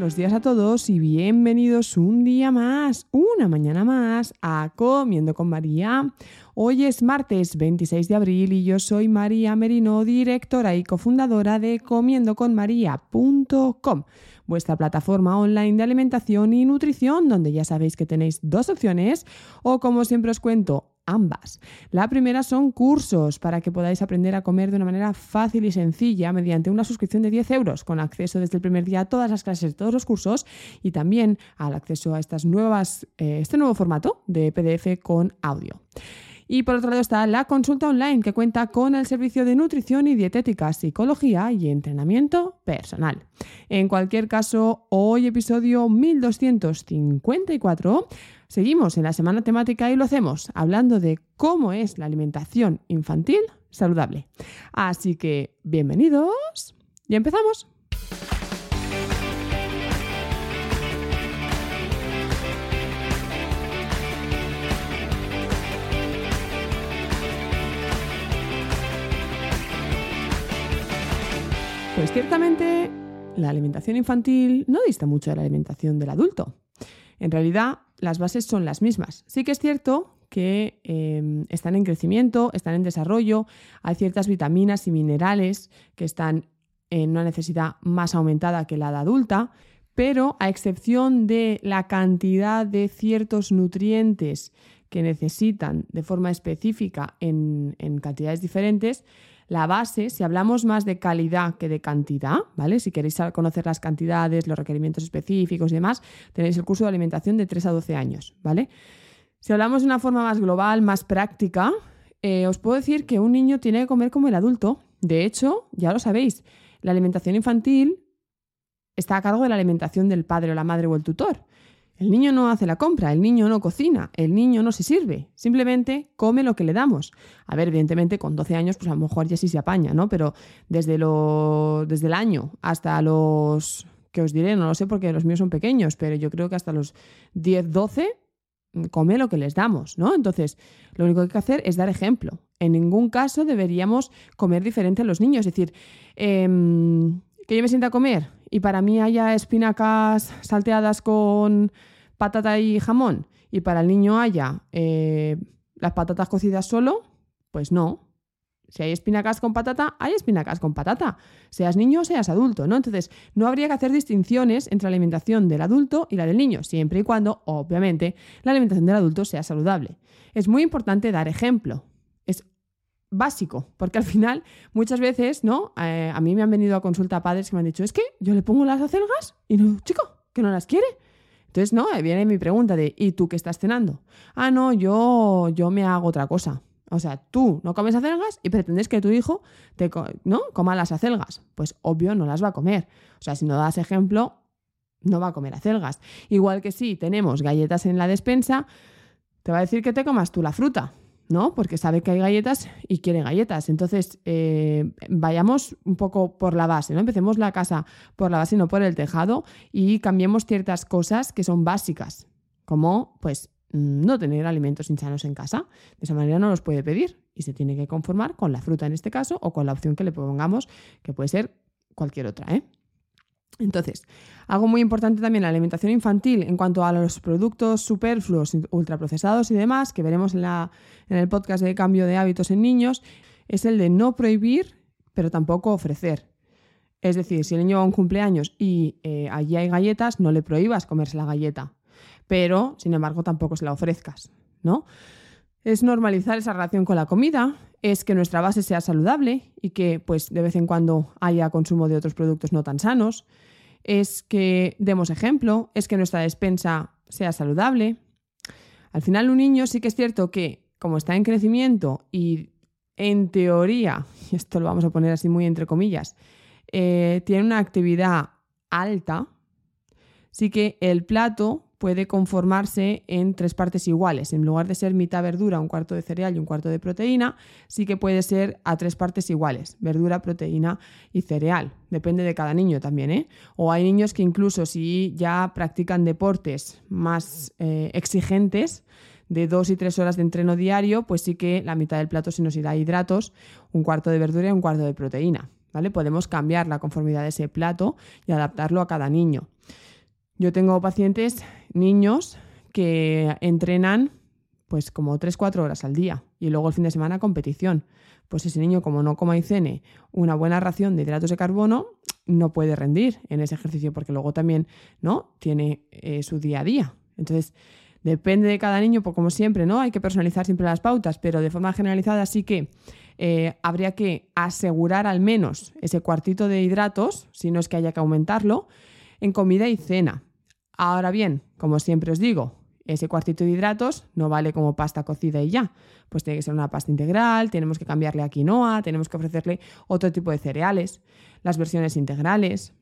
Buenos días a todos y bienvenidos un día más, una mañana más a Comiendo con María. Hoy es martes 26 de abril y yo soy María Merino, directora y cofundadora de comiendoconmaría.com, vuestra plataforma online de alimentación y nutrición, donde ya sabéis que tenéis dos opciones o como siempre os cuento, ambas. La primera son cursos para que podáis aprender a comer de una manera fácil y sencilla mediante una suscripción de 10 euros con acceso desde el primer día a todas las clases todos los cursos y también al acceso a estas nuevas, eh, este nuevo formato de PDF con audio. Y por otro lado está la consulta online que cuenta con el servicio de nutrición y dietética, psicología y entrenamiento personal. En cualquier caso, hoy episodio 1254 Seguimos en la semana temática y lo hacemos hablando de cómo es la alimentación infantil saludable. Así que, bienvenidos y empezamos. Pues ciertamente la alimentación infantil no dista mucho de la alimentación del adulto. En realidad, las bases son las mismas. Sí que es cierto que em, están en crecimiento, están en desarrollo, hay ciertas vitaminas y minerales que están en una necesidad más aumentada que la de adulta, pero a excepción de la cantidad de ciertos nutrientes que necesitan de forma específica en cantidades diferentes, la base, si hablamos más de calidad que de cantidad, ¿vale? Si queréis conocer las cantidades, los requerimientos específicos y demás, tenéis el curso de alimentación de 3 a 12 años, ¿vale? Si hablamos de una forma más global, más práctica, eh, os puedo decir que un niño tiene que comer como el adulto. De hecho, ya lo sabéis, la alimentación infantil está a cargo de la alimentación del padre o la madre o el tutor. El niño no hace la compra, el niño no cocina, el niño no se sirve, simplemente come lo que le damos. A ver, evidentemente con 12 años pues a lo mejor ya sí se apaña, ¿no? Pero desde, lo, desde el año hasta los, que os diré, no lo sé porque los míos son pequeños, pero yo creo que hasta los 10, 12 mm, come lo que les damos, ¿no? Entonces, lo único que hay que hacer es dar ejemplo. En ningún caso deberíamos comer diferente a los niños, es decir, em, que yo me sienta a comer y para mí haya espinacas salteadas con patata y jamón y para el niño haya eh, las patatas cocidas solo, pues no. Si hay espinacas con patata, hay espinacas con patata, seas niño o seas adulto, ¿no? Entonces, no habría que hacer distinciones entre la alimentación del adulto y la del niño, siempre y cuando, obviamente, la alimentación del adulto sea saludable. Es muy importante dar ejemplo. Básico, porque al final muchas veces, ¿no? Eh, a mí me han venido a consulta padres que me han dicho, es que yo le pongo las acelgas y no, chico, que no las quiere. Entonces, no, viene mi pregunta de, ¿y tú qué estás cenando? Ah, no, yo, yo me hago otra cosa. O sea, tú no comes acelgas y pretendes que tu hijo te, ¿no? coma las acelgas. Pues obvio no las va a comer. O sea, si no das ejemplo, no va a comer acelgas. Igual que si tenemos galletas en la despensa, te va a decir que te comas tú la fruta. ¿No? Porque sabe que hay galletas y quiere galletas. Entonces, eh, vayamos un poco por la base, ¿no? Empecemos la casa por la base no por el tejado y cambiemos ciertas cosas que son básicas, como, pues, mm, no tener alimentos insanos en casa. De esa manera no los puede pedir y se tiene que conformar con la fruta en este caso o con la opción que le pongamos, que puede ser cualquier otra, ¿eh? Entonces, algo muy importante también la alimentación infantil en cuanto a los productos superfluos, ultraprocesados y demás, que veremos en, la, en el podcast de cambio de hábitos en niños, es el de no prohibir, pero tampoco ofrecer. Es decir, si el niño va a un cumpleaños y eh, allí hay galletas, no le prohíbas comerse la galleta. pero sin embargo tampoco se la ofrezcas, ¿no? Es normalizar esa relación con la comida, es que nuestra base sea saludable y que pues de vez en cuando haya consumo de otros productos no tan sanos, es que demos ejemplo, es que nuestra despensa sea saludable. Al final un niño sí que es cierto que como está en crecimiento y en teoría, y esto lo vamos a poner así muy entre comillas, eh, tiene una actividad alta, sí que el plato puede conformarse en tres partes iguales. En lugar de ser mitad verdura, un cuarto de cereal y un cuarto de proteína, sí que puede ser a tres partes iguales, verdura, proteína y cereal. Depende de cada niño también, ¿eh? O hay niños que incluso si ya practican deportes más eh, exigentes, de dos y tres horas de entreno diario, pues sí que la mitad del plato se nos irá a hidratos, un cuarto de verdura y un cuarto de proteína. ¿Vale? Podemos cambiar la conformidad de ese plato y adaptarlo a cada niño. Yo tengo pacientes, niños, que entrenan pues como 3-4 horas al día y luego el fin de semana competición. Pues ese niño como no coma y cene una buena ración de hidratos de carbono, no puede rendir en ese ejercicio porque luego también no tiene eh, su día a día. Entonces, depende de cada niño, pues como siempre, ¿no? Hay que personalizar siempre las pautas, pero de forma generalizada sí que eh, habría que asegurar al menos ese cuartito de hidratos, si no es que haya que aumentarlo, en comida y cena. Ahora bien, como siempre os digo, ese cuartito de hidratos no vale como pasta cocida y ya. Pues tiene que ser una pasta integral, tenemos que cambiarle a quinoa, tenemos que ofrecerle otro tipo de cereales, las versiones integrales,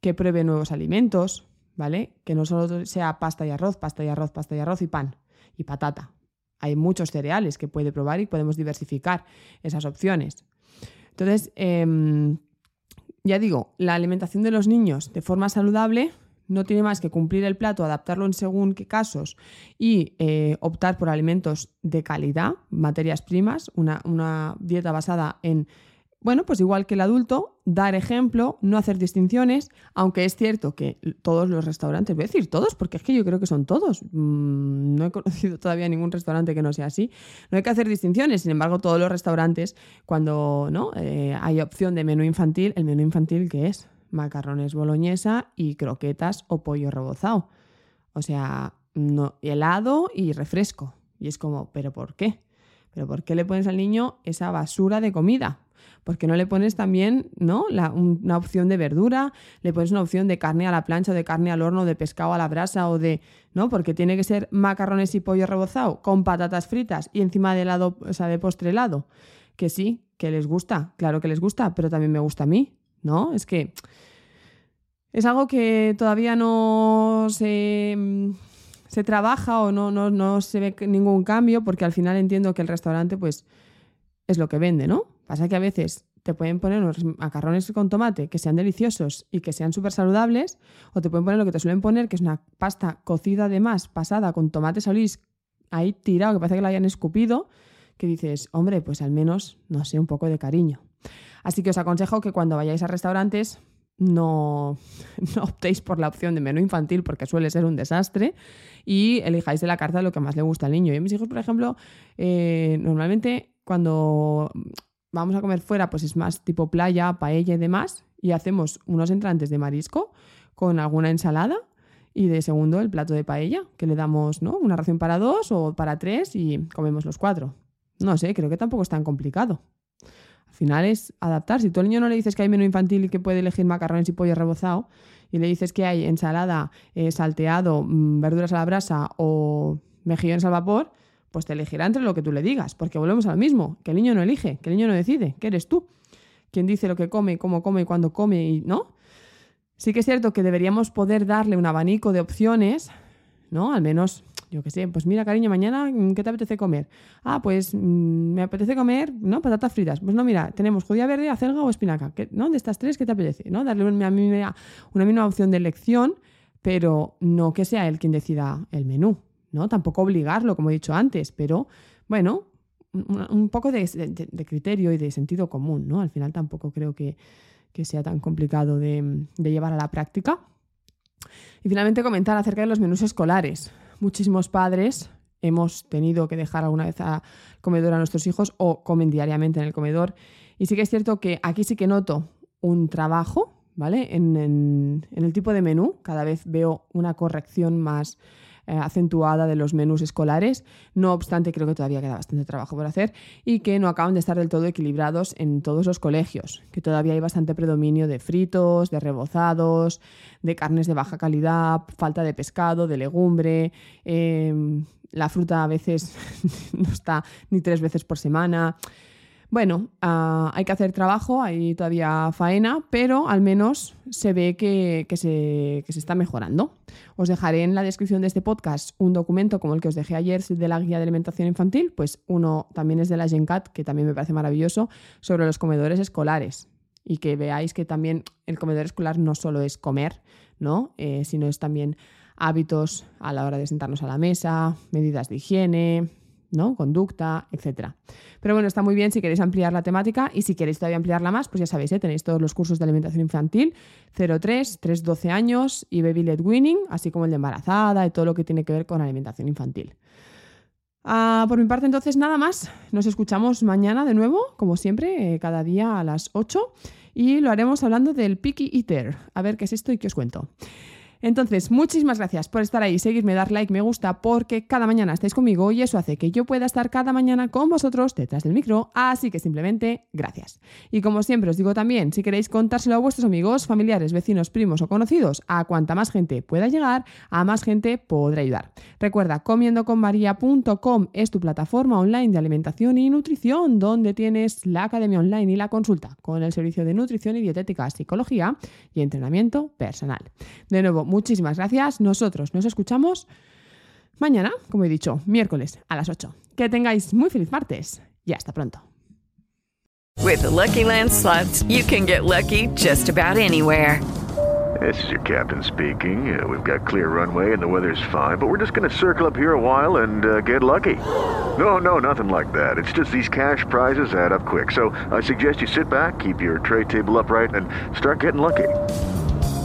que pruebe nuevos alimentos, ¿vale? Que no solo sea pasta y arroz, pasta y arroz, pasta y arroz y pan y patata. Hay muchos cereales que puede probar y podemos diversificar esas opciones. Entonces, em, ya digo, la alimentación de los niños de forma saludable no tiene más que cumplir el plato, adaptarlo en según qué casos y eh, optar por alimentos de calidad, materias primas, una, una, dieta basada en, bueno, pues igual que el adulto, dar ejemplo, no hacer distinciones, aunque es cierto que todos los restaurantes, voy a decir todos, porque es que yo creo que son todos, mm, no he conocido todavía ningún restaurante que no sea así, no hay que hacer distinciones, sin embargo todos los restaurantes, cuando ¿no? Eh, hay opción de menú infantil, el menú infantil, ¿qué es? Macarrones boloñesa y croquetas o pollo rebozado. O sea, no, helado y refresco. Y es como, ¿pero por qué? ¿Pero por qué le pones al niño esa basura de comida? ¿Por qué no le pones también ¿no? una opción de verdura? ¿Le pones una opción de carne a la plancha, de carne al horno, de pescado a la brasa o de... ¿no? Porque tiene que ser macarrones y pollo rebozado con patatas fritas y encima de helado, o sea, de postre helado. Que sí, que les gusta, claro que les gusta, pero también me gusta a mí. ¿No? Es que es algo que todavía no se, mm, se trabaja o no, no, no, se ve ningún cambio porque al final entiendo que el restaurante pues es lo que vende, ¿no? Pasa que a veces te pueden poner unos macarrones con tomate que sean deliciosos y que sean súper saludables o te pueden poner lo que te suelen poner que es una pasta cocida además, pasada con tomate solís ahí tirado que parece que la hayan escupido que dices, hombre, pues al menos, no sé, un poco de cariño. Así que os aconsejo que cuando vayáis a restaurantes no, optéis por la opción de menú infantil porque suele ser un desastre y elijáis de la carta lo que más le gusta al niño. Y a mis hijos, por ejemplo, eh, normalmente cuando vamos a comer fuera, pues es más tipo playa, paella y demás, y hacemos unos entrantes de marisco con alguna ensalada y de segundo el plato de paella, que le damos ¿no? una ración para dos o para tres y comemos los cuatro. No sé, creo que tampoco es tan complicado. Al final es adaptar. Si tú al niño no le dices que hay menú infantil y que puede elegir macarrones y pollo rebozado, y le dices que hay ensalada, eh, salteado, mm, verduras a la brasa o mejillones al vapor, pues te elegirá entre lo que tú le digas, porque volvemos a lo mismo, que el niño no elige, que el niño no decide, que eres tú quien dice lo que come, cómo come y cuándo come y no. Sí que es cierto que deberíamos poder darle un abanico de opciones, ¿no? Al menos yo qué sé, pues mira, cariño, mañana, mm, ¿qué te apetece comer? Ah, pues mm, me apetece comer, ¿no? Patatas fritas. Pues no, mira, tenemos judía verde, acelga o espinaca. ¿No? De estas tres, ¿qué te apetece? ¿No? Darle una, una, una misma opción de elección, pero no que sea él quien decida el menú, ¿no? Tampoco obligarlo, como he dicho antes, pero bueno, un, poco de, criterio y de sentido común, ¿no? Al final tampoco creo que, sea tan complicado de llevar a la práctica. Y finalmente comentar acerca de los menús escolares muchísimos padres hemos tenido que dejar alguna vez a comedor a nuestros hijos o comen diariamente en el comedor. Y sí que es cierto que aquí sí que noto un trabajo, ¿vale? En, el tipo de menú, cada vez veo una corrección más acentuada de los menús escolares. No obstante, creo que todavía queda bastante trabajo por hacer y que no acaban de estar del todo equilibrados en todos los colegios, que todavía hay bastante predominio de fritos, de rebozados, de carnes de baja calidad, falta de pescado, de legumbre. Em, la fruta a veces no está ni tres veces por semana. Bueno, ah, hay que hacer trabajo, hay todavía faena, pero al menos se ve que, se, está mejorando. Os dejaré en la descripción de este podcast un documento como el que os dejé ayer de la guía de alimentación infantil, pues uno también es de la GenCat, que también me parece maravilloso, sobre los comedores escolares. Y que veáis que también el comedor escolar no solo es comer, ¿no? Eh, sino es también hábitos a la hora de sentarnos a la mesa, medidas de higiene, ¿no? Conducta, etcétera. Pero bueno, está muy bien si queréis ampliar la temática y si queréis todavía ampliarla más, pues ya sabéis, ¿eh? tenéis todos los cursos de alimentación infantil, 03, 3, 12 años y Baby Led Winning, así como el de embarazada y todo lo que tiene que ver con alimentación infantil. Ah, por mi parte, entonces, nada más. Nos escuchamos mañana de nuevo, como siempre, eh, cada día a las 8 y lo haremos hablando del Picky Eater. A ver qué es esto y qué os cuento. Entonces, muchísimas gracias por estar ahí, seguirme, dar like, me gusta, porque cada mañana estáis conmigo y eso hace que yo pueda estar cada mañana con vosotros detrás del micro, así que simplemente gracias. Y como siempre os digo también, si queréis contárselo a vuestros amigos, familiares, vecinos, primos o conocidos, a cuanta más gente pueda llegar, a más gente podrá ayudar. Recuerda, comiendoconmaria.com es tu plataforma online de alimentación y nutrición, donde tienes la academia online y la consulta con el servicio de nutrición y dietética, psicología y entrenamiento personal. De nuevo, muchísimas gracias. Nosotros nos escuchamos mañana, como he dicho, miércoles a las 8. Que tengáis muy feliz martes y hasta pronto. With the Lucky Land slots, you can get lucky just about anywhere. This is your captain speaking. Uh, we've got clear runway and the weather's fine, but we're just going to circle up here a while and uh, get lucky. No, no, nothing like that. It's just these cash prizes add up quick. So I suggest you sit back, keep your tray table upright, and start getting lucky.